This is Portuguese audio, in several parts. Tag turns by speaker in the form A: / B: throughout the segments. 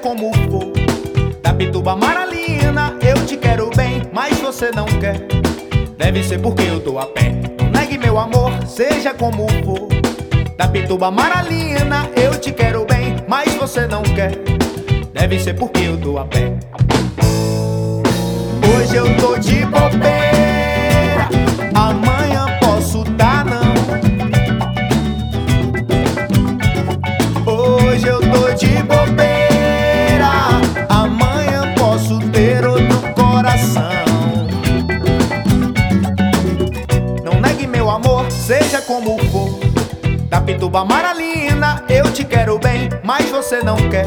A: como for. Da Pituba Maralina, eu te quero bem, mas você não quer. Deve ser porque eu tô a pé. Não negue meu amor, seja como for. Da Pituba Maralina, eu te quero bem, mas você não quer. Deve ser porque eu tô a pé. Hoje eu tô de bobeira, amor, seja como for. Da Pituba Maralina, eu te quero bem, mas você não quer.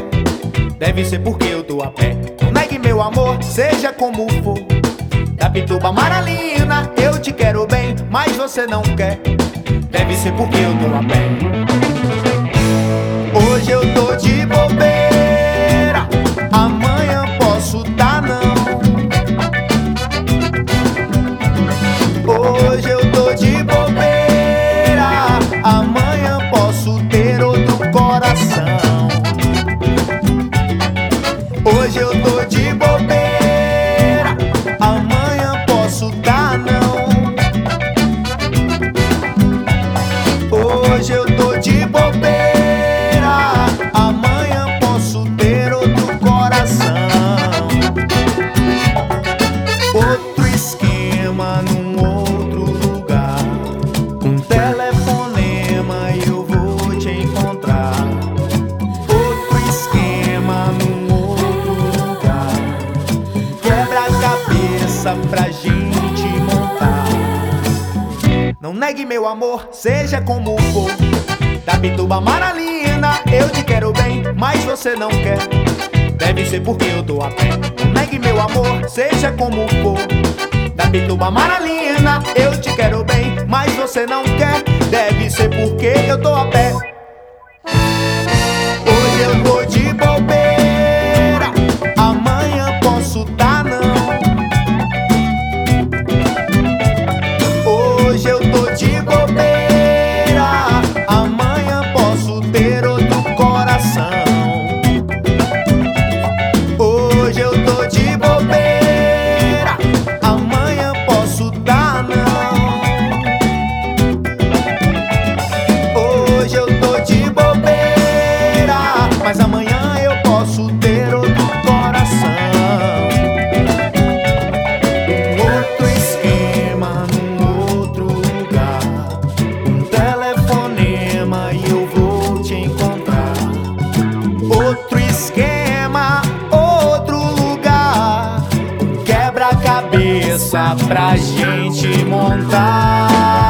A: Deve ser porque eu tô a pé. Negue meu amor, seja como for. Da Pituba Maralina, eu te quero bem, mas você não quer. Deve ser porque eu tô a pé. Telefonema eu vou te encontrar. Outro esquema num outro lugar. Quebra-cabeça pra gente montar. Não negue meu amor, seja como for. Da Pituba Maralina, eu te quero bem, mas você não quer. Deve ser porque eu tô a pé. Não negue meu amor, seja como for. Da Pituba Maralina, eu te quero bem, mas você não quer. Deve ser porque eu tô a pé. pra gente montar.